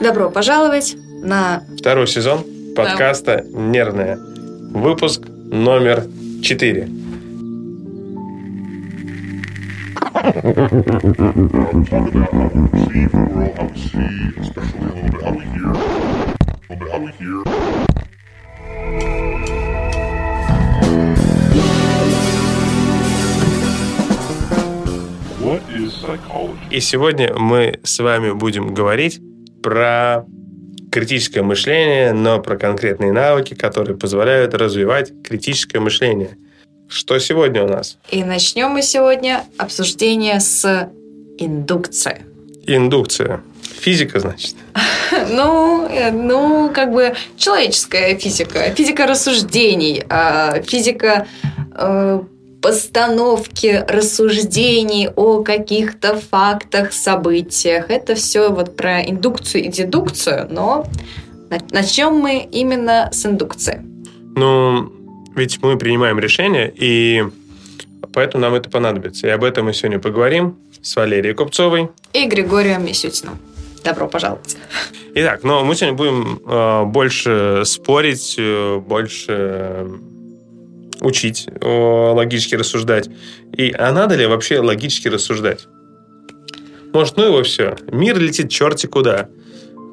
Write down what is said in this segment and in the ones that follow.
Добро пожаловать на второй сезон подкаста да. «Нервная». Выпуск номер четыре. И сегодня мы с вами будем говорить про критическое мышление, но про конкретные навыки, которые позволяют развивать критическое мышление. Что сегодня у нас? И начнем мы сегодня обсуждение с индукцией. Индукция. Физика, значит? Ну, э, ну, как бы человеческая физика, физика рассуждений, а физика э, постановки рассуждений о каких-то фактах, событиях. Это все вот про индукцию и дедукцию, но начнем мы именно с индукции. Ну, ведь мы принимаем решения, и поэтому нам это понадобится. И об этом мы сегодня поговорим с Валерией Купцовой и Григорием Мисютиным. Добро пожаловать. Итак, ну, мы сегодня будем э, больше спорить, э, больше учить логически рассуждать. И а надо ли вообще логически рассуждать? Может, ну его все. Мир летит черти куда.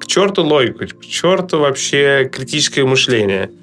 К черту логику, к черту вообще критическое мышление –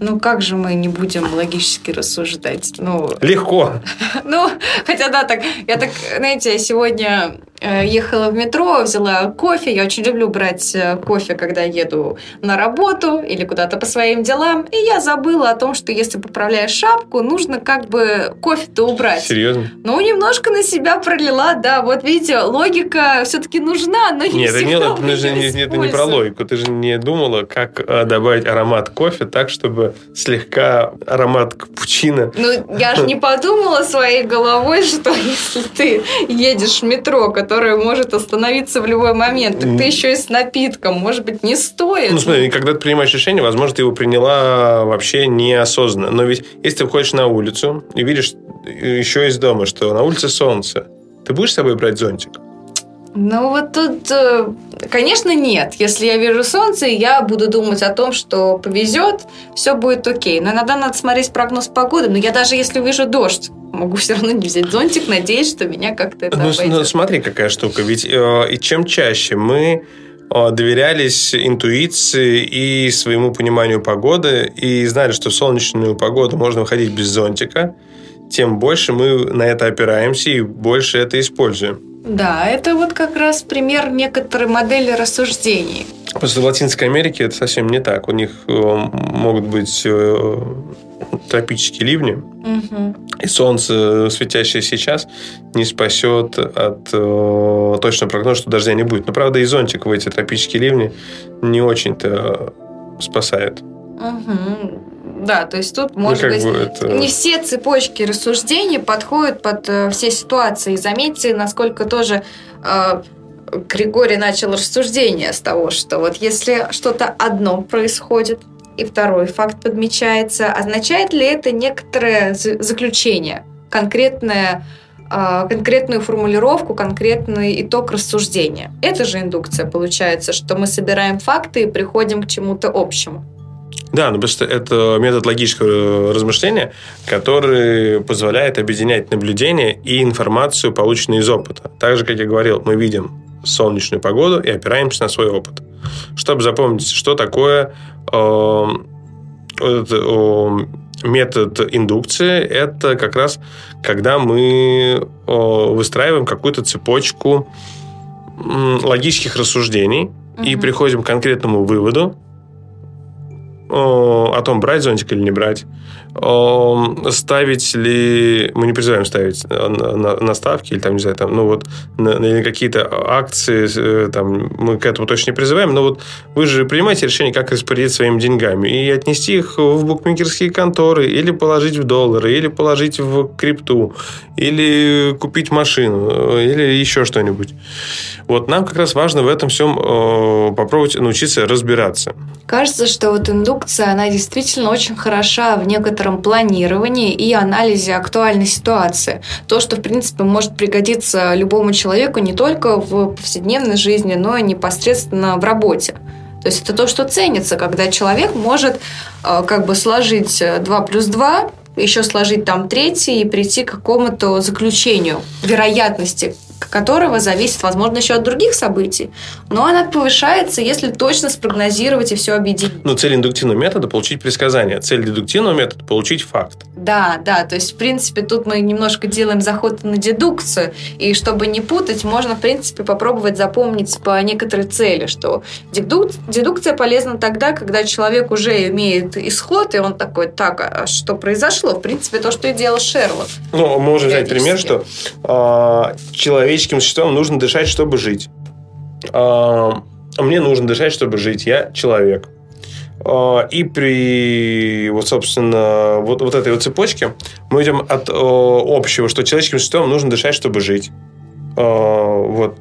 ну, как же мы не будем логически рассуждать? Ну, Легко. Ну, хотя да, так, я так, знаете, я сегодня ехала в метро, взяла кофе. Я очень люблю брать э, кофе, когда еду на работу или куда-то по своим делам. И я забыла о том, что если поправляешь шапку, нужно как бы кофе-то убрать. Серьезно? Ну, немножко на себя пролила, да. Вот видите, логика все-таки нужна, но не нет, всегда нет, это не, это не про логику. Ты же не думала, как э, добавить аромат кофе так, чтобы слегка аромат капучино. Ну, я же не подумала своей головой, что если ты едешь в метро, которое может остановиться в любой момент, так ты еще и с напитком, может быть, не стоит. Ну, смотри, когда ты принимаешь решение, возможно, ты его приняла вообще неосознанно. Но ведь если ты выходишь на улицу и видишь еще из дома, что на улице солнце, ты будешь с собой брать зонтик? Ну вот тут, э, конечно, нет. Если я вижу солнце, я буду думать о том, что повезет, все будет окей. Но иногда надо смотреть прогноз погоды. Но я даже если вижу дождь, могу все равно не взять зонтик, надеясь, что меня как-то это ну, ну, смотри, какая штука. Ведь э, и чем чаще мы э, доверялись интуиции и своему пониманию погоды и знали, что в солнечную погоду можно выходить без зонтика, тем больше мы на это опираемся и больше это используем. Да, это вот как раз пример некоторой модели рассуждений. Просто в Латинской Америке это совсем не так. У них э, могут быть э, тропические ливни, угу. и солнце, светящее сейчас, не спасет от э, точного прогноза, что дождя не будет. Но, правда, и зонтик в эти тропические ливни не очень-то спасает. Угу. Да, то есть тут, может ну, быть, это... не все цепочки рассуждений подходят под э, все ситуации. Заметьте, насколько тоже э, Григорий начал рассуждение с того, что вот если что-то одно происходит, и второй факт подмечается, означает ли это некоторое заключение, конкретное э, конкретную формулировку, конкретный итог рассуждения. Это же индукция получается, что мы собираем факты и приходим к чему-то общему. Да, ну просто это метод логического размышления, который позволяет объединять наблюдения и информацию, полученную из опыта. Так же, как я говорил, мы видим солнечную погоду и опираемся на свой опыт. Чтобы запомнить, что такое э, э, метод индукции, это как раз когда мы э, выстраиваем какую-то цепочку э, логических рассуждений и приходим к конкретному выводу, о том, брать зонтик или не брать, ставить ли... Мы не призываем ставить на, ставки или там, не знаю, там, ну вот, на, на какие-то акции, э, там, мы к этому точно не призываем, но вот вы же принимаете решение, как распорядиться своими деньгами и отнести их в букмекерские конторы, или положить в доллары, или положить в крипту, или купить машину, или еще что-нибудь. Вот нам как раз важно в этом всем э, попробовать научиться разбираться. Кажется, что вот индукция дедукция, она действительно очень хороша в некотором планировании и анализе актуальной ситуации. То, что, в принципе, может пригодиться любому человеку не только в повседневной жизни, но и непосредственно в работе. То есть это то, что ценится, когда человек может э, как бы сложить 2 плюс 2 еще сложить там третий и прийти к какому-то заключению вероятности которого зависит, возможно, еще от других событий. Но она повышается, если точно спрогнозировать и все объединить. Ну, цель индуктивного метода – получить предсказание. Цель дедуктивного метода – получить факт. Да, да. То есть, в принципе, тут мы немножко делаем заход на дедукцию. И чтобы не путать, можно, в принципе, попробовать запомнить по некоторой цели, что дедук... дедукция полезна тогда, когда человек уже имеет исход, и он такой, так, а что произошло? В принципе, то, что и делал Шерлок. Ну, мы можем взять пример, что э, человек человеческим существам нужно дышать, чтобы жить. Мне нужно дышать, чтобы жить. Я человек. А, и при, вот, собственно, вот, вот этой вот цепочке мы идем от общего, что человеческим существам нужно дышать, чтобы жить. А, вот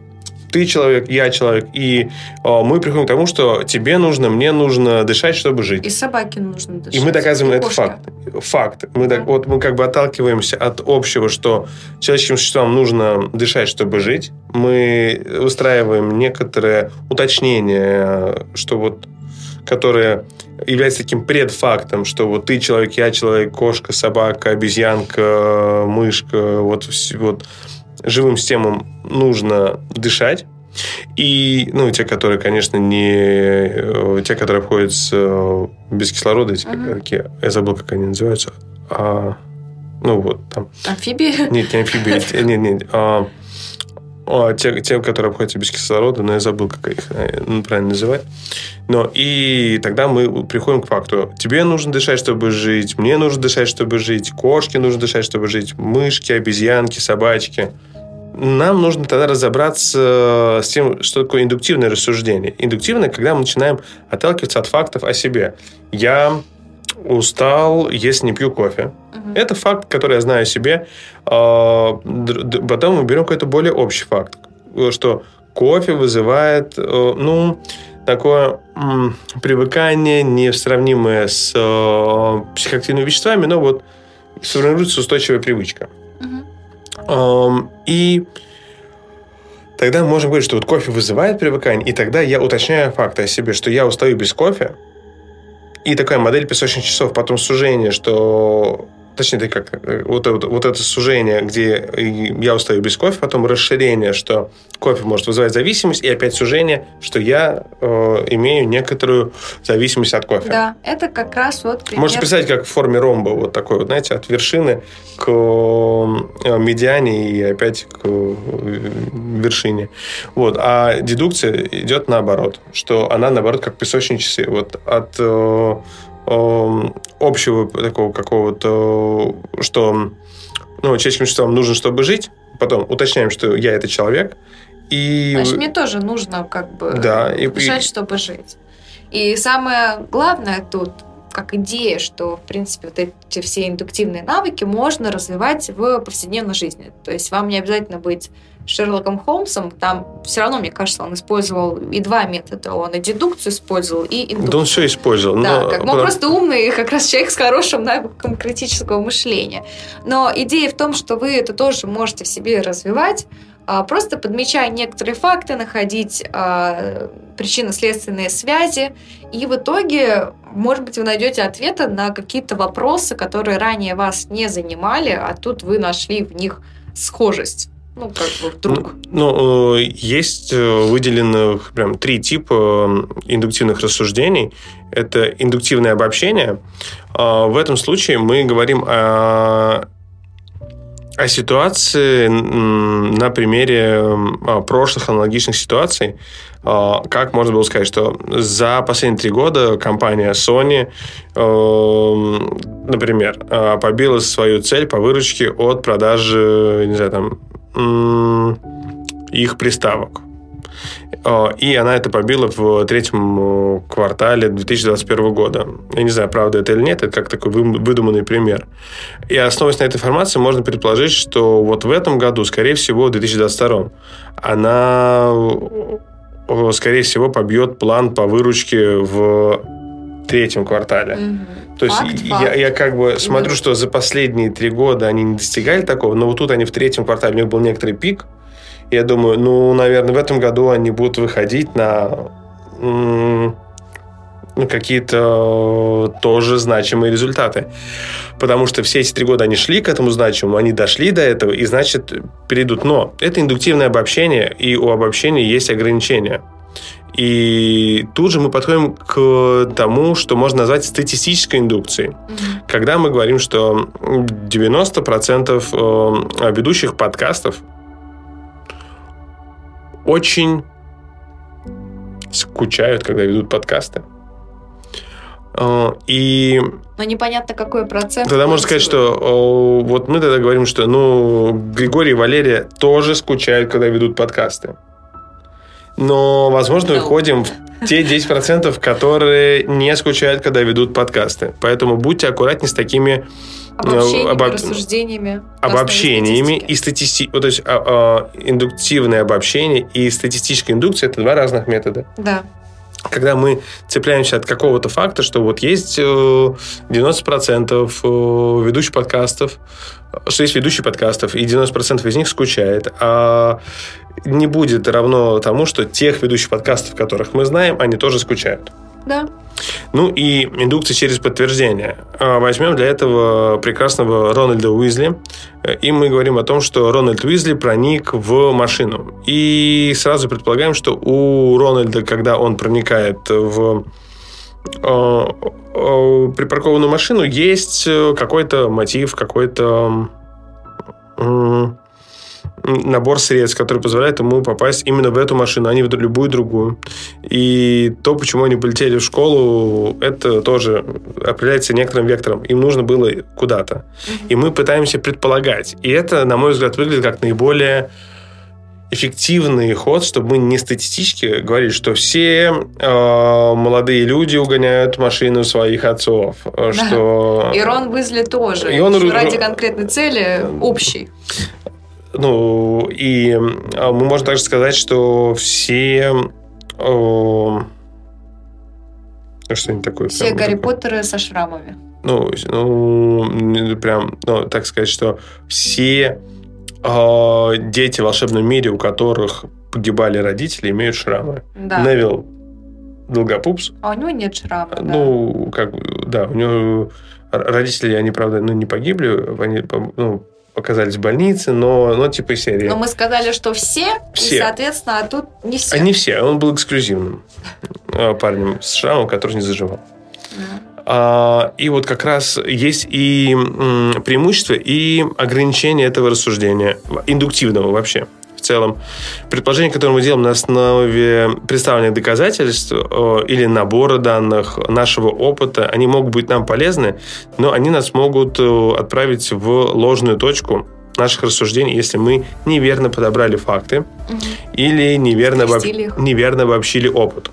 ты человек, я человек, и э, мы приходим к тому, что тебе нужно, мне нужно дышать, чтобы жить. И собаке нужно дышать. И мы доказываем это факт. Факт. Мы, да. вот мы как бы отталкиваемся от общего, что человеческим существам нужно дышать, чтобы жить. Мы устраиваем некоторые уточнения, что вот которые являются таким предфактом, что вот ты человек, я человек, кошка, собака, обезьянка, мышка, вот, вот живым системам нужно дышать. И, ну, те, которые, конечно, не... Э, те, которые обходят э, без кислорода, эти, uh-huh. какие, я забыл, как они называются. А, ну, вот там... Амфибии? Нет, не амфибии. Нет, нет. А, а, те, те, которые обходятся без кислорода, но я забыл, как их ну, правильно называть. Но и тогда мы приходим к факту. Тебе нужно дышать, чтобы жить. Мне нужно дышать, чтобы жить. Кошке нужно дышать, чтобы жить. Мышки, обезьянки, собачки – нам нужно тогда разобраться с тем, что такое индуктивное рассуждение. Индуктивное, когда мы начинаем отталкиваться от фактов о себе. Я устал, если не пью кофе. Угу. Это факт, который я знаю о себе. А, потом мы берем какой-то более общий факт, что кофе вызывает, э, ну, такое привыкание, несравнимое с э, психоактивными веществами, но вот сформируется устойчивая привычка. И тогда мы можем говорить, что вот кофе вызывает привыкание, и тогда я уточняю факты о себе, что я устаю без кофе, и такая модель песочных часов, потом сужение, что точнее, как э, вот, вот, вот это сужение, где я устаю без кофе, потом расширение, что кофе может вызывать зависимость, и опять сужение, что я э, имею некоторую зависимость от кофе. Да, это как раз вот пример. Можете представить, как в форме ромба, вот такой вот, знаете, от вершины к э, медиане и опять к э, вершине. Вот. А дедукция идет наоборот, что она наоборот как песочные часы. Вот от общего такого какого-то, что ну, человеческим существам нужно, чтобы жить, потом уточняем, что я это человек, и... Значит, мне тоже нужно как бы да, и... чтобы жить. И самое главное тут, как идея, что, в принципе, вот эти все индуктивные навыки можно развивать в повседневной жизни. То есть вам не обязательно быть Шерлоком Холмсом, там все равно, мне кажется, он использовал и два метода. Он и дедукцию использовал, и индукцию. Да он все использовал. Да, но... как, ну, просто умный, как раз человек с хорошим навыком критического мышления. Но идея в том, что вы это тоже можете в себе развивать, просто подмечая некоторые факты, находить а, причинно-следственные связи, и в итоге, может быть, вы найдете ответы на какие-то вопросы, которые ранее вас не занимали, а тут вы нашли в них схожесть. Ну, как бы вдруг. Ну, ну, есть э, выделенных прям три типа индуктивных рассуждений. Это индуктивное обобщение. А, в этом случае мы говорим о о ситуации на примере прошлых аналогичных ситуаций. А, как можно было сказать, что за последние три года компания Sony, например, побила свою цель по выручке от продажи, не знаю, там, их приставок. И она это побила в третьем квартале 2021 года. Я не знаю, правда это или нет, это как такой выдуманный пример. И основываясь на этой информации, можно предположить, что вот в этом году, скорее всего, в 2022, она, скорее всего, побьет план по выручке в третьем квартале. Угу. То есть факт, я, я как бы смотрю, да. что за последние три года они не достигали такого, но вот тут они в третьем квартале, у них был некоторый пик. Я думаю, ну, наверное, в этом году они будут выходить на ну, какие-то тоже значимые результаты. Потому что все эти три года они шли к этому значимому, они дошли до этого, и, значит, перейдут. Но это индуктивное обобщение, и у обобщения есть ограничения. И тут же мы подходим к тому, что можно назвать статистической индукцией. Mm-hmm. Когда мы говорим, что 90% э, ведущих подкастов очень скучают, когда ведут подкасты. А, и... Но непонятно, какой процент. Тогда можно сказать, что вот мы тогда говорим, что ну, Григорий и Валерия тоже скучают, когда ведут подкасты. Но, возможно, no. входим в те 10%, которые не скучают, когда ведут подкасты. Поэтому будьте аккуратнее с такими обобщениями, обоб... рассуждениями, обобщениями и статисти... то есть а, а, индуктивное обобщение и статистическая индукция это два разных метода. Да когда мы цепляемся от какого-то факта, что вот есть 90% э, э, ведущих подкастов, что есть ведущий подкастов, и 90% из них скучает, а не будет равно тому, что тех ведущих подкастов, которых мы знаем, они тоже скучают. Да. Ну и индукция через подтверждение. А, возьмем для этого прекрасного Рональда Уизли. И мы говорим о том, что Рональд Уизли проник в машину. И сразу предполагаем, что у Рональда, когда он проникает в а, а, припаркованную машину, есть какой-то мотив, какой-то набор средств, который позволяет ему попасть именно в эту машину, а не в любую другую. И то, почему они полетели в школу, это тоже определяется некоторым вектором. Им нужно было куда-то. И мы пытаемся предполагать. И это, на мой взгляд, выглядит как наиболее эффективный ход, чтобы мы не статистически говорили, что все э, молодые люди угоняют машину своих отцов. Да. Что... И Рон Уизли тоже. И он... Ради конкретной цели общей. Ну, и а, мы можем также сказать, что все... О, что-нибудь такое. Все Гарри такое. Поттеры со шрамами. Ну, ну, прям, ну, так сказать, что все э, дети в волшебном мире, у которых погибали родители, имеют шрамы. Да. Невил Долгопупс. А у него нет шрама, Ну, да. как да, у него родители, они, правда, ну, не погибли, они, ну, оказались в больнице, но, но типа серии. Но мы сказали, что все, все. и, соответственно, а тут не все. Не все, он был эксклюзивным а, парнем с шрамом, который не заживал. А, и вот как раз есть и преимущества, и ограничения этого рассуждения, индуктивного вообще целом. Предположения, которые мы делаем на основе представленных доказательств э, или набора данных, нашего опыта, они могут быть нам полезны, но они нас могут э, отправить в ложную точку наших рассуждений, если мы неверно подобрали факты угу. или неверно, обоб... неверно обобщили опыт.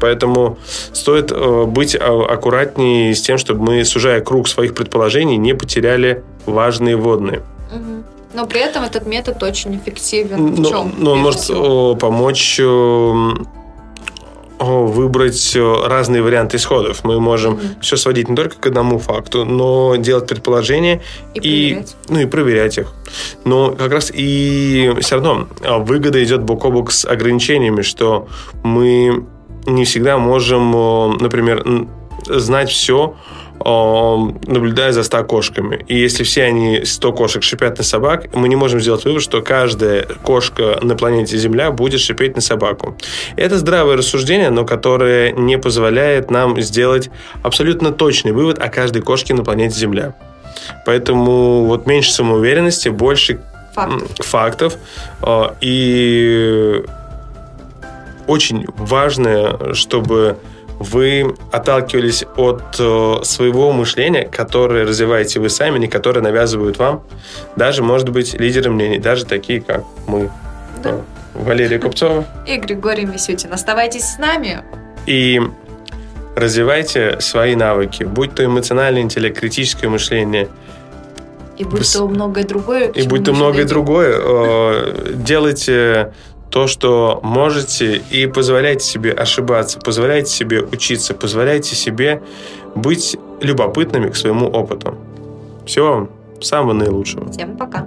Поэтому стоит э, быть аккуратнее с тем, чтобы мы, сужая круг своих предположений, не потеряли важные водные. Угу. Но при этом этот метод очень эффективен. В чем? Но он может всего? помочь выбрать разные варианты исходов. Мы можем mm-hmm. все сводить не только к одному факту, но делать предположения и, и, ну, и проверять их. Но как раз и все равно а, выгода идет бок о бок с ограничениями, что мы не всегда можем, например, знать все наблюдая за 100 кошками. И если все они, 100 кошек, шипят на собак, мы не можем сделать вывод, что каждая кошка на планете Земля будет шипеть на собаку. Это здравое рассуждение, но которое не позволяет нам сделать абсолютно точный вывод о каждой кошке на планете Земля. Поэтому вот меньше самоуверенности, больше фактов. фактов а, и очень важно, чтобы вы отталкивались от э, своего мышления, которое развиваете вы сами, не которое навязывают вам, даже, может быть, лидеры мнений, даже такие, как мы. Да. Валерия Купцова. И Григорий Мисютин. Оставайтесь с нами. И развивайте свои навыки, будь то эмоциональный интеллект, критическое мышление. И будь то многое другое. И будь то многое другое. Э, делайте то, что можете и позволяйте себе ошибаться, позволяйте себе учиться, позволяйте себе быть любопытными к своему опыту. Всего вам самого наилучшего. Всем пока.